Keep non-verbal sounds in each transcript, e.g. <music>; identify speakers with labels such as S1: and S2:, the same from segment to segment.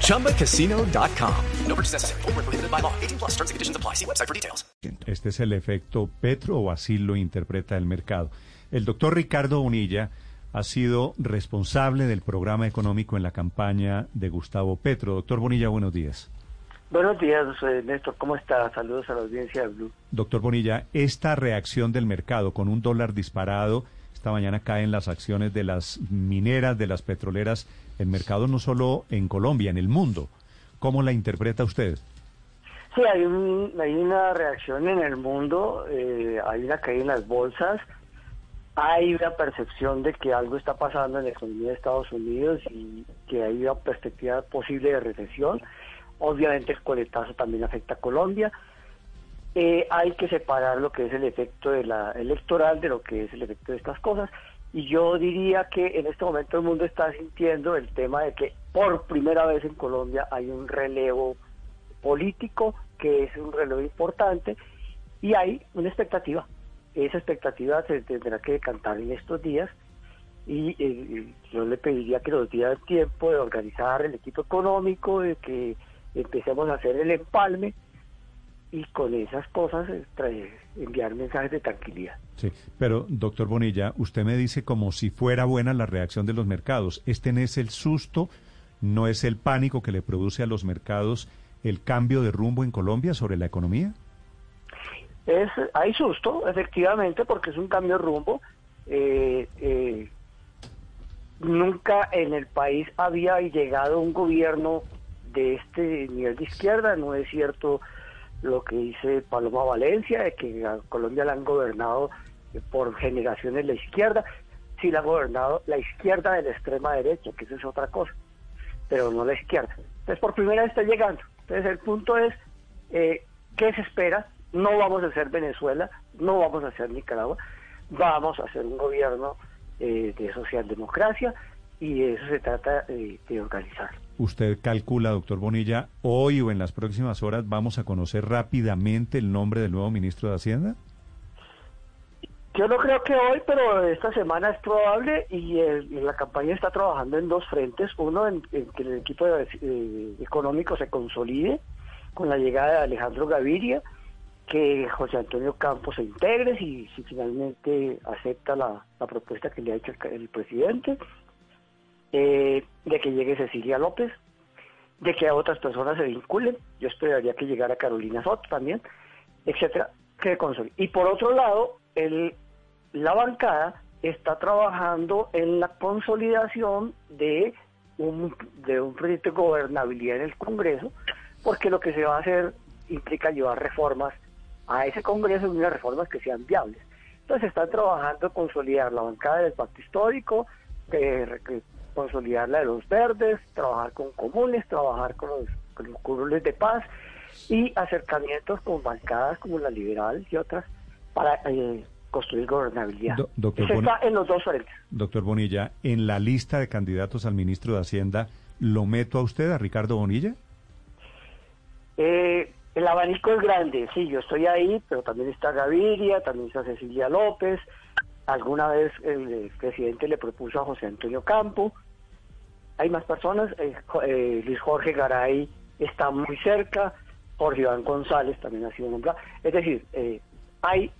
S1: ChumbaCasino.com. No purchase necessary. Full prohibited by law. 18 plus terms and conditions apply. See website for details.
S2: Este es el efecto Petro o así lo interpreta el mercado. El doctor Ricardo Bonilla ha sido responsable del programa económico en la campaña de Gustavo Petro. Doctor Bonilla, buenos días.
S3: Buenos días, Néstor. ¿Cómo está? Saludos a la audiencia de Blue.
S2: Doctor Bonilla, esta reacción del mercado con un dólar disparado, esta mañana caen las acciones de las mineras, de las petroleras, el mercado no solo en Colombia, en el mundo. ¿Cómo la interpreta usted?
S3: Sí, hay, un, hay una reacción en el mundo, eh, hay una caída en las bolsas, hay una percepción de que algo está pasando en la economía de Estados Unidos y que hay una perspectiva posible de recesión. Obviamente el coletazo también afecta a Colombia. Eh, hay que separar lo que es el efecto de la electoral de lo que es el efecto de estas cosas. Y yo diría que en este momento el mundo está sintiendo el tema de que por primera vez en Colombia hay un relevo político, que es un relevo importante, y hay una expectativa. Esa expectativa se tendrá que cantar en estos días y eh, yo le pediría que nos diera tiempo de organizar el equipo económico, de que empecemos a hacer el empalme y con esas cosas eh, enviar mensajes de tranquilidad.
S2: Sí, pero doctor Bonilla, usted me dice como si fuera buena la reacción de los mercados. Este no es el susto, no es el pánico que le produce a los mercados el cambio de rumbo en Colombia sobre la economía.
S3: Es, hay susto, efectivamente, porque es un cambio de rumbo. Eh, eh, nunca en el país había llegado un gobierno de este nivel de izquierda, no es cierto lo que dice Paloma Valencia, de que a Colombia la han gobernado por generaciones la izquierda, sí la ha gobernado la izquierda de la extrema derecha, que eso es otra cosa, pero no la izquierda. Entonces por primera vez está llegando. Entonces el punto es, eh, ¿qué se espera? No vamos a ser Venezuela, no vamos a ser Nicaragua, vamos a ser un gobierno eh, de socialdemocracia y de eso se trata eh, de organizar.
S2: ¿Usted calcula, doctor Bonilla, hoy o en las próximas horas vamos a conocer rápidamente el nombre del nuevo ministro de Hacienda?
S3: Yo no creo que hoy, pero esta semana es probable y, la campaña está trabajando en dos frentes. Uno, en, que el equipo eh, económico se consolide con la llegada de Alejandro Gaviria, que José Antonio Campos se integre si, si finalmente acepta la, propuesta que le ha hecho el presidente eh, de que llegue Cecilia López, de que a otras personas se vinculen, yo esperaría que llegara Carolina Soto también, etcétera, que Y por otro lado, la bancada está trabajando en la consolidación de un, proyecto de gobernabilidad en el Congreso, porque lo que se va a hacer implica llevar reformas a ese Congreso y unas reformas que sean viables. Entonces están trabajando en consolidar la bancada del pacto histórico, que consolidar la de los verdes, trabajar con comunes, trabajar con los, con de paz y acercamientos con bancadas como la liberal y otras para eh, construir gobernabilidad.
S2: doctor
S3: Eso está en los dos frentes.
S2: Doctor Bonilla, en la lista de candidatos al ministro de Hacienda, ¿lo meto a usted, a Ricardo Bonilla?
S3: Eh, el abanico es grande, sí, yo estoy ahí, pero también está Gaviria, también está Cecilia López, alguna vez el presidente le propuso a José Antonio Campo, hay más personas, eh, eh, Luis Jorge Garay está muy cerca, Jorge Iván González también ha sido nombrado, es decir, eh, hay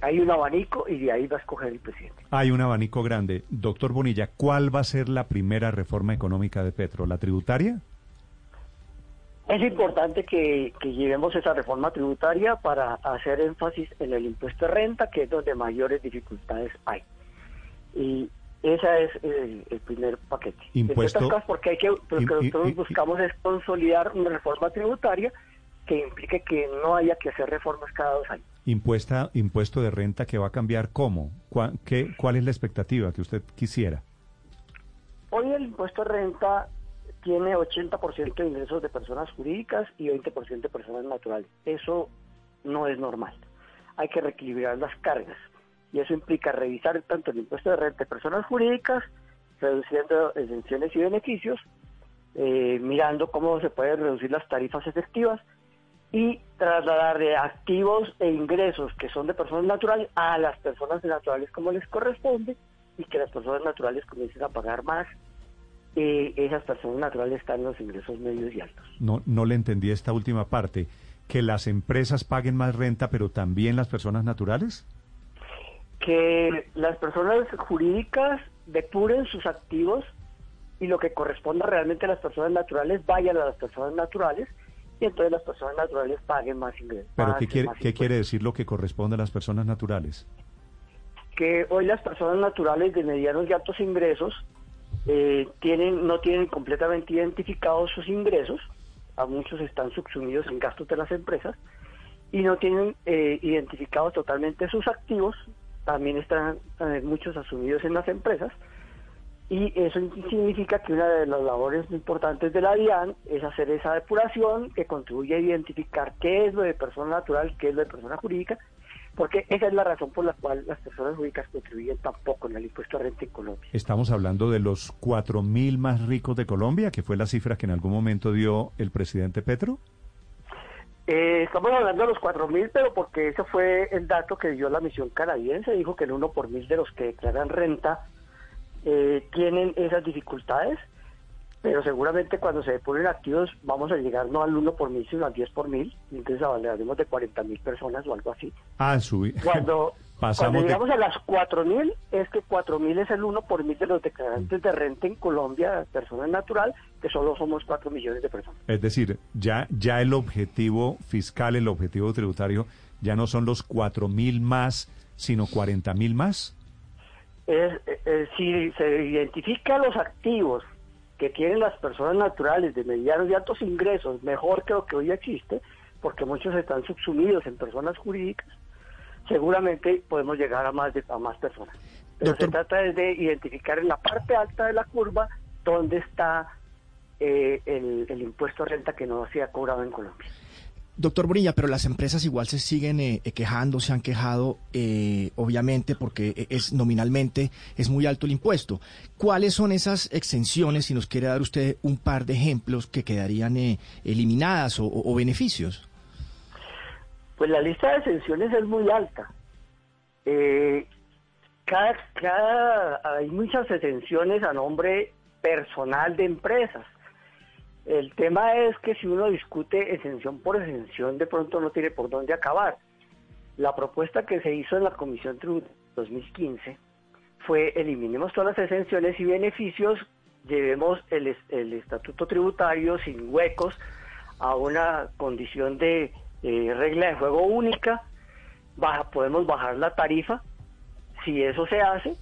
S3: hay un abanico y de ahí va a escoger el presidente.
S2: Hay un abanico grande. Doctor Bonilla, ¿cuál va a ser la primera reforma económica de Petro? ¿La tributaria?
S3: Es importante que, que, llevemos esa reforma tributaria para hacer énfasis en el impuesto de renta, que es donde mayores dificultades hay. Y ese es el, primer paquete.
S2: Impuesto,
S3: porque hay que, lo que nosotros buscamos es consolidar una reforma tributaria que implique que no haya que hacer reformas cada dos años.
S2: Impuesta, impuesto de renta que va a cambiar cómo? ¿Cuál, qué, ¿Cuál es la expectativa que usted quisiera?
S3: Hoy el impuesto de renta tiene 80% de ingresos de personas jurídicas y 20% de personas naturales. Eso no es normal. hay que reequilibrar las cargas. Y eso implica revisar tanto el impuesto de renta de personas jurídicas, reduciendo exenciones y beneficios, eh, mirando cómo se pueden reducir las tarifas efectivas y trasladar de activos e ingresos que son de personas naturales a las personas naturales como les corresponde y que las personas naturales comiencen a pagar más. Eh, esas personas naturales están en los ingresos medios y altos.
S2: No, no le entendí esta última parte. ¿Que las empresas paguen más renta, pero también las personas naturales?
S3: Que las personas jurídicas depuren sus activos y lo que corresponda realmente a las personas naturales vayan a las personas naturales y entonces las personas naturales paguen más ingresos.
S2: ¿Pero qué, quiere, ¿qué quiere decir lo que corresponde a las personas naturales?
S3: Que hoy las personas naturales de medianos y altos ingresos eh, tienen no tienen completamente identificados sus ingresos, a muchos están subsumidos en gastos de las empresas, y no tienen eh, identificados totalmente sus activos, también están eh, muchos asumidos en las empresas, y eso significa que una de las labores importantes de la DIAN es hacer esa depuración que contribuye a identificar qué es lo de persona natural, qué es lo de persona jurídica, porque esa es la razón por la cual las personas jurídicas contribuyen tan poco en el impuesto a renta en Colombia.
S2: Estamos hablando de los cuatro mil más ricos de Colombia, que fue la cifra que en algún momento dio el presidente Petro.
S3: Eh, estamos hablando de los cuatro mil, pero porque ese fue el dato que dio la misión canadiense, dijo que el uno por mil de los que declaran renta eh, tienen esas dificultades, pero seguramente cuando se depuren activos vamos a llegar no al 1 por mil, sino al 10 por mil, entonces hablaremos de 40 mil personas o algo así.
S2: Ah, subí.
S3: Cuando,
S2: Pasamos
S3: cuando
S2: de-
S3: llegamos a las 4 mil, es que 4 mil es el 1 por mil de los declarantes de renta en Colombia, personas natural, que solo somos 4 millones de personas.
S2: Es decir, ya, ya el objetivo fiscal, el objetivo tributario, ya no son los cuatro mil más, sino cuarenta mil más.
S3: es, eh, eh, si se identifican los activos que tienen las personas naturales de medianos y altos ingresos mejor que lo que hoy existe, porque muchos están subsumidos en personas jurídicas, seguramente podemos llegar a más de, a más personas. Pero
S4: Doctor-
S3: se trata de identificar en la parte alta de la curva dónde está eh, el, el impuesto a renta que no se ha cobrado en Colombia.
S4: Doctor Bonilla, pero las empresas igual se siguen eh, eh, quejando, se han quejado, eh, obviamente, porque eh, es nominalmente es muy alto el impuesto. ¿Cuáles son esas exenciones, si nos quiere dar usted un par de ejemplos que quedarían eh, eliminadas o beneficios?
S3: Pues la lista de exenciones es muy alta. Eh, cada, hay muchas exenciones a nombre personal de empresas. El tema es que si uno discute exención por exención, de pronto no tiene por dónde acabar. La propuesta que se hizo en la Comisión Tributaria 2015 fue eliminemos todas las exenciones y beneficios, llevemos el, el estatuto tributario sin huecos a una condición de eh, regla de juego única, baja, podemos bajar la tarifa si eso se hace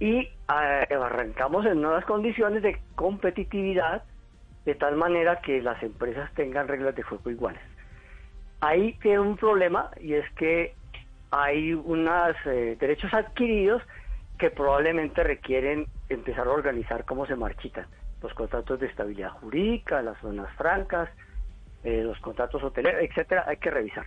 S3: y ah, arrancamos en nuevas condiciones de competitividad de tal manera que las empresas tengan reglas de juego iguales. Ahí tiene un problema y es que hay unos derechos adquiridos que probablemente requieren empezar a organizar cómo se marchitan. Los contratos de estabilidad jurídica, las zonas francas, eh, los contratos hoteleros, etcétera, hay que revisar.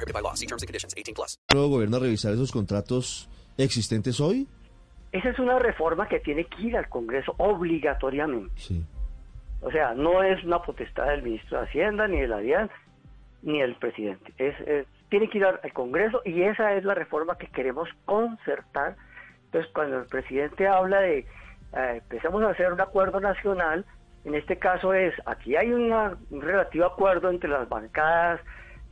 S5: prohibited by law. See terms and conditions. 18 plus.
S6: nuevo gobierno a revisar esos contratos existentes hoy.
S3: Esa es una reforma que tiene que ir al Congreso obligatoriamente.
S6: Sí.
S3: O sea, no es una potestad del ministro de Hacienda, ni de la DIAN, ni del presidente. Es, es- tiene que ir al, al Congreso y esa es la reforma que queremos concertar. Entonces, cuando el presidente habla de eh, empezamos a hacer un acuerdo nacional, en este caso es, aquí hay una- un relativo acuerdo entre las bancadas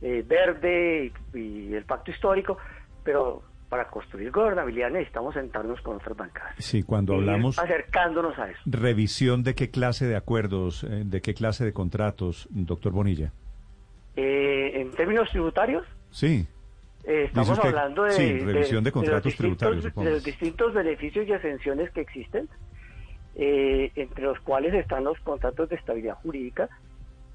S3: eh, verde y, y el pacto histórico, pero para construir gobernabilidad necesitamos sentarnos con otras bancadas.
S2: Sí, cuando hablamos
S3: acercándonos a eso.
S2: revisión de qué clase de acuerdos, eh, de qué clase de contratos, doctor Bonilla.
S3: Eh, en términos tributarios,
S2: Sí,
S3: Eh, estamos
S2: usted-
S3: hablando de,
S2: sí, revisión de contratos
S3: distintos-
S2: tributarios, supongo.
S3: de los distintos beneficios y exenciones que existen, eh, entre los cuales están los contratos de estabilidad jurídica.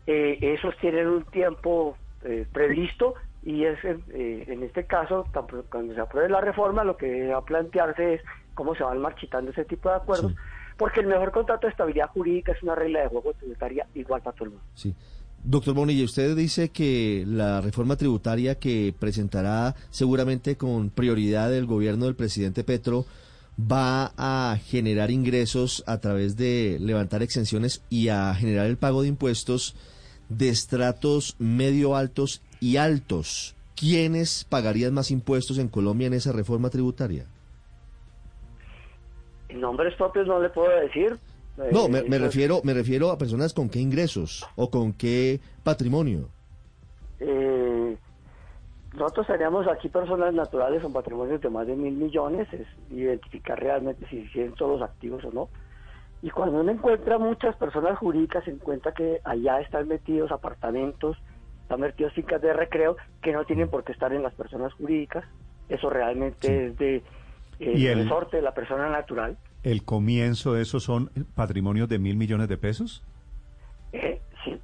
S3: Esos tienen un tiempo eh, previsto y es eh, en este caso, cuando se apruebe la reforma, lo que va a plantearse es cómo se van marchitando ese tipo de acuerdos,
S6: Sí.
S3: porque el mejor contrato de estabilidad jurídica es una regla de juego tributaria igual para todo el mundo.
S6: Sí. Doctor Bonilla, usted dice que la reforma tributaria que presentará seguramente con prioridad el gobierno del presidente Petro va a generar ingresos a través de levantar exenciones y a generar el pago de impuestos de estratos medio altos y altos. ¿Quiénes pagarían más impuestos en Colombia en esa reforma tributaria?
S3: Nombres propios no le puedo decir.
S6: No,
S3: Eh,
S6: me, me
S3: eso-
S6: refiero, me refiero a personas con qué ingresos o con qué patrimonio.
S3: Eh, nosotros teníamos aquí personas naturales con patrimonios de más de mil millones, es identificar realmente si tienen todos los activos o no. Y cuando uno encuentra muchas personas jurídicas, se encuentra que allá están metidos apartamentos, están metidos fincas de recreo que no tienen por qué estar en las personas jurídicas. Eso realmente es de eh,
S2: ¿Y el-
S3: resorte de la persona natural.
S2: ¿El comienzo de esos son patrimonios de mil millones de pesos?
S3: Eh, sí,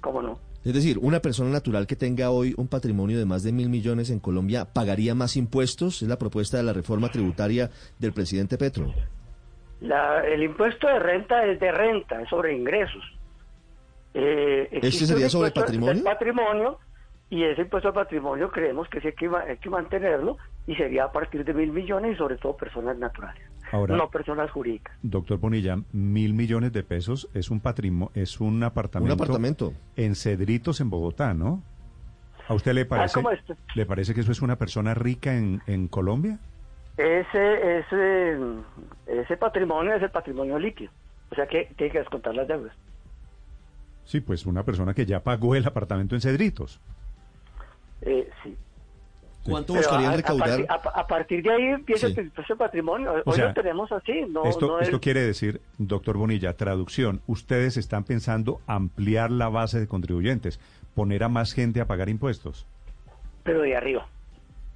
S3: cómo no.
S6: Es decir, una persona natural que tenga hoy un patrimonio de más de mil millones en Colombia pagaría más impuestos. Es la propuesta de la reforma tributaria del presidente Petro.
S3: La- el impuesto de renta es de renta, es sobre ingresos. Eh, existe
S6: sería sobre patrimonio?
S3: patrimonio y ese impuesto al patrimonio creemos que sí hay que, hay que mantenerlo y sería a partir de mil millones y sobre todo personas naturales,
S2: Ahora-
S3: no personas jurídicas.
S2: Doctor Bonilla, mil millones de pesos es un patrimonio, es un apartamento,
S6: Un apartamento.
S2: en Cedritos, en Bogotá, ¿no? ¿A usted le parece,
S3: ¿cómo esto?
S2: le parece que eso es una persona rica en, en Colombia?
S3: Ese, ese, ese patrimonio es el patrimonio líquido, o sea que tiene que descontar las deudas.
S2: Sí, pues una persona que ya pagó el apartamento en Cedritos.
S3: Eh, sí.
S6: ¿Cuánto
S3: Pero
S6: buscarían
S3: a- a,
S6: recaudar?
S3: partir, a- a partir de ahí empieza
S6: Sí.
S3: el patrimonio. Hoy
S2: sea,
S3: lo tenemos así, no,
S2: esto
S3: no
S2: esto
S3: es-
S2: quiere decir, doctor Bonilla, traducción, ustedes están pensando ampliar la base de contribuyentes, poner a más gente a pagar impuestos.
S3: pero de arriba,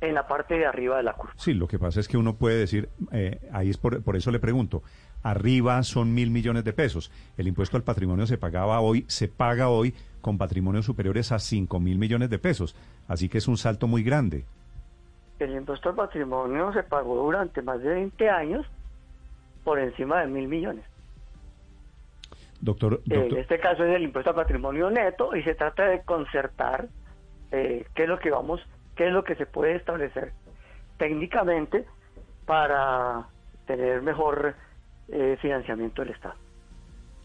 S3: en la parte de arriba de la curva.
S2: Sí, lo que pasa es que uno puede decir, eh, ahí es por, por eso le pregunto, arriba son mil millones de pesos. El impuesto al patrimonio se pagaba hoy, se paga hoy con patrimonios superiores a cinco mil millones de pesos. Así que es un salto muy grande.
S3: El impuesto al patrimonio se pagó durante más de 20 años por encima de mil millones.
S2: Doctor,
S3: En este caso es el impuesto al patrimonio neto y se trata de concertar eh, qué es lo que vamos, qué es lo que se puede establecer técnicamente para tener mejor eh, financiamiento del Estado.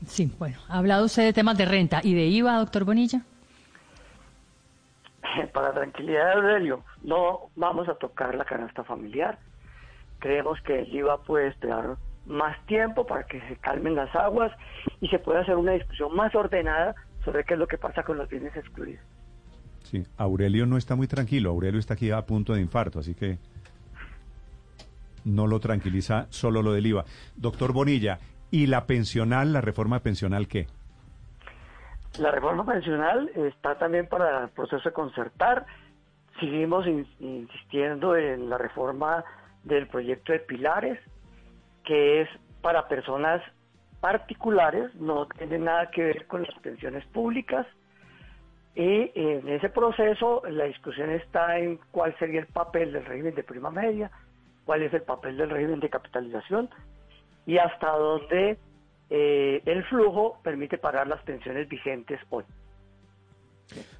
S7: Sí, bueno, ha hablado usted de temas de renta y de IVA, doctor Bonilla. <laughs>
S3: Para tranquilidad de Aurelio, no vamos a tocar la canasta familiar. Creemos que el IVA puede esperar más tiempo para que se calmen las aguas y se pueda hacer una discusión más ordenada sobre qué es lo que pasa con los bienes excluidos.
S2: Sí, Aurelio no está muy tranquilo. Aurelio está aquí a punto de infarto, así que no lo tranquiliza solo lo del IVA. Doctor Bonilla, ¿y la pensional, la reforma pensional qué?
S3: La reforma pensional está también para el proceso de concertar. Seguimos in- insistiendo en la reforma del proyecto de pilares, que es para personas particulares, no tiene nada que ver con las pensiones públicas. Y en ese proceso la discusión está en cuál sería el papel del régimen de prima media, cuál es el papel del régimen de capitalización y hasta dónde eh, el flujo permite pagar las pensiones vigentes hoy.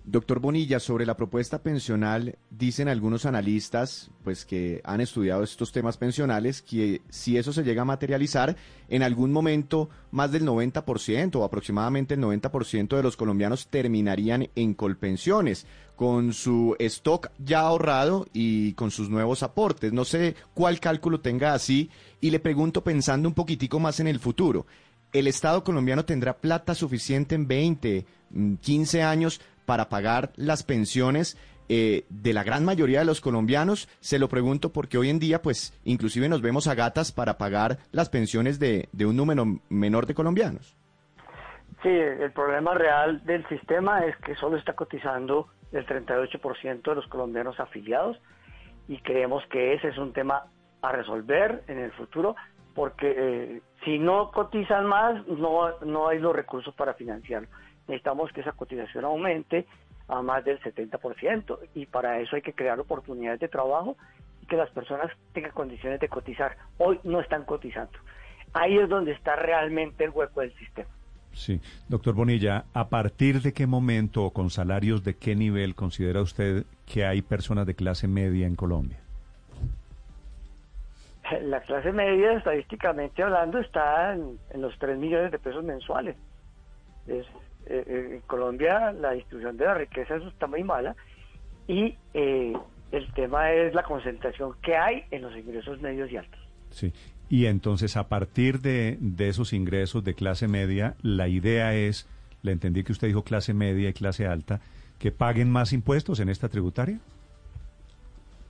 S8: Doctor Bonilla, sobre la propuesta pensional, dicen algunos analistas, pues que han estudiado estos temas pensionales, que si eso se llega a materializar, en algún momento más del 90% o aproximadamente el 90% de los colombianos terminarían en colpensiones, con su stock ya ahorrado y con sus nuevos aportes. No sé cuál cálculo tenga así y le pregunto pensando un poquitico más en el futuro. ¿El Estado colombiano tendrá plata suficiente en 20, mm, 15 años para pagar las pensiones eh, de la gran mayoría de los colombianos? Se lo pregunto porque hoy en día, pues, inclusive nos vemos a gatas para pagar las pensiones de, de un número menor de colombianos.
S3: Sí, el problema real del sistema es que solo está cotizando el 38% de los colombianos afiliados y creemos que ese es un tema a resolver en el futuro porque eh, si no cotizan más no, no hay los recursos para financiarlo. Necesitamos que esa cotización aumente a más del 70% y para eso hay que crear oportunidades de trabajo y que las personas tengan condiciones de cotizar. Hoy no están cotizando. Ahí es donde está realmente el hueco del sistema.
S2: Sí, doctor Bonilla, ¿a partir de qué momento o con salarios de qué nivel considera usted que hay personas de clase media en Colombia?
S3: La clase media, estadísticamente hablando, está en, en los 3 millones de pesos mensuales. Es, eh, en Colombia la distribución de la riqueza eso está muy mala y eh, el tema es la concentración que hay en los ingresos medios y altos.
S2: Sí, y entonces a partir de, de esos ingresos de clase media, la idea es, le entendí que usted dijo clase media y clase alta, que paguen más impuestos en esta tributaria.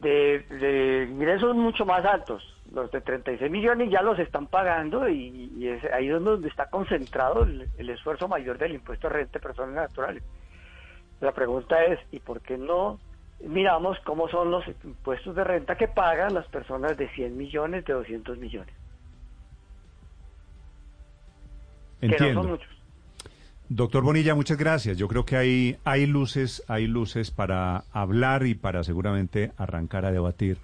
S3: De, de ingresos mucho más altos, los de 36 millones ya los están pagando y, y es ahí es donde está concentrado el, el esfuerzo mayor del impuesto de renta de personas naturales. La pregunta es, ¿y por qué no miramos cómo son los impuestos de renta que pagan las personas de 100 millones, de 200 millones? Que no
S2: Entiendo.
S3: son muchos.
S2: Doctor Bonilla, muchas gracias. Yo creo que hay, hay luces, hay luces para hablar y para seguramente arrancar a debatir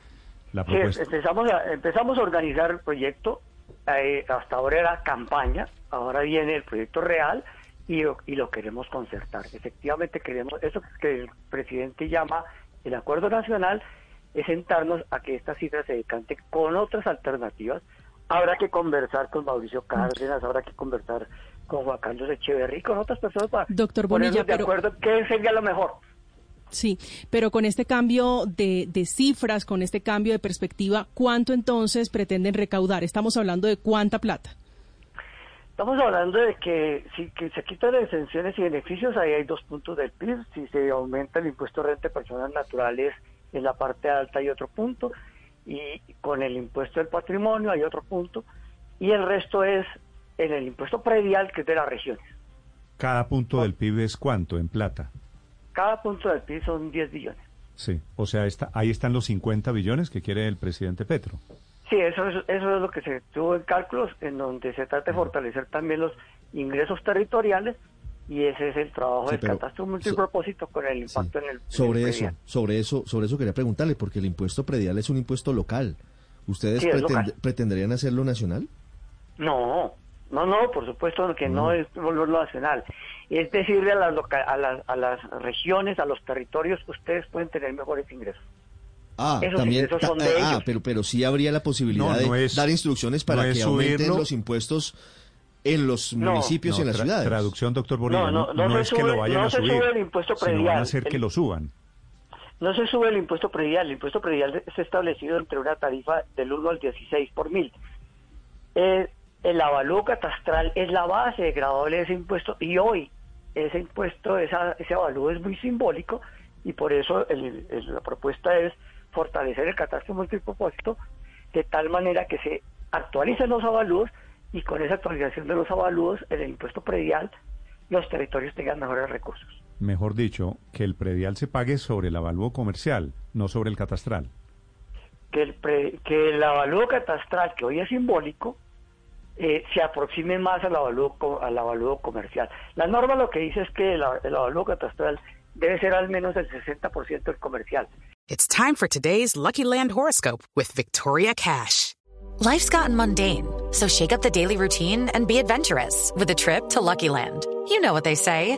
S2: la
S3: Sí,
S2: propuesta.
S3: empezamos a, empezamos a organizar el proyecto, eh, hasta ahora era campaña, ahora viene el proyecto real y, lo- y lo queremos concertar. Efectivamente queremos, eso que el presidente llama el acuerdo nacional, es sentarnos a que esta cifra se decante con otras alternativas. Habrá que conversar con Mauricio Cárdenas, habrá que conversar con Juan Carlos Echeverry, con otras personas para
S9: Doctor
S3: ponernos
S9: Bonilla,
S3: de
S9: pero-
S3: acuerdo qué sería lo mejor.
S9: Sí, pero con este cambio de, de cifras, con este cambio de perspectiva, ¿cuánto entonces pretenden recaudar? Estamos hablando de cuánta plata.
S3: Estamos hablando de que si que se quitan las exenciones y beneficios, ahí hay dos puntos del PIB. Si se aumenta el impuesto de renta de personas naturales en la parte alta hay otro punto. Y con el impuesto del patrimonio hay otro punto. Y el resto es en el impuesto predial, que es de las regiones.
S2: Cada punto del PIB es cuánto en plata.
S3: Cada punto del PIB son 10 billones.
S2: Sí, o sea, está, ahí están los 50 billones que quiere el presidente Petro.
S3: Sí, eso es, eso es lo que se tuvo en cálculos, en donde se trata de fortalecer también los ingresos territoriales. Y ese es el trabajo
S6: Sí,
S3: del catastro multipropósito con el impacto en el en el
S6: Sobre eso,
S3: predial.
S6: sobre eso, sobre eso quería preguntarle, porque el impuesto predial es un impuesto local. ¿Ustedes
S3: Sí, es
S6: pretend-
S3: local.
S6: pretenderían hacerlo nacional?
S3: No, no, no, por supuesto que no,
S6: No.
S3: es volverlo nacional. Es decirle a las, loca- a, las, a las regiones, a los territorios, ustedes pueden tener mejores ingresos.
S6: Ah,
S3: Esos
S6: también.
S3: ingresos
S6: ta-
S3: son de
S6: ah,
S3: ellos.
S6: pero, pero sí habría la posibilidad
S2: No, no
S6: de
S2: es-
S6: dar instrucciones para que aumenten
S2: subirlo.
S6: los impuestos en los
S3: No.
S6: municipios y en las
S2: tra-
S6: ciudades.
S2: Traducción, doctor Bonilla.
S3: No, no, no se
S2: es que
S3: sube-
S2: lo vayan
S3: no
S2: a
S3: se
S2: subir,
S3: sube el impuesto
S2: sino van
S3: predial.
S2: a hacer que lo suban.
S3: No se sube el impuesto predial, el impuesto predial está establecido entre una tarifa del 1 al 16 por mil. Eh, el avalúo catastral es la base de graduable de ese impuesto y hoy ese impuesto, esa, ese avalúo es muy simbólico y por eso el- el- la propuesta es fortalecer el catastro multipropósito de tal manera que se actualicen los avalúos y con esa actualización de los avalúos en el impuesto predial los territorios tengan mejores recursos.
S2: Mejor dicho, que el predial se pague sobre el avalúo comercial, no sobre el catastral.
S3: que el, pre- que el avalúo catastral, que hoy es simbólico, eh, se aproxime más al avalúo, al avalúo comercial. La norma lo que dice es que el, el avalúo catastral debe ser al menos el 60% del comercial.
S10: It's time for today's Lucky Land horoscope with Victoria Cash.
S11: Life's gotten mundane, so shake up the daily routine and be adventurous with a trip to Lucky Land. You know what they say.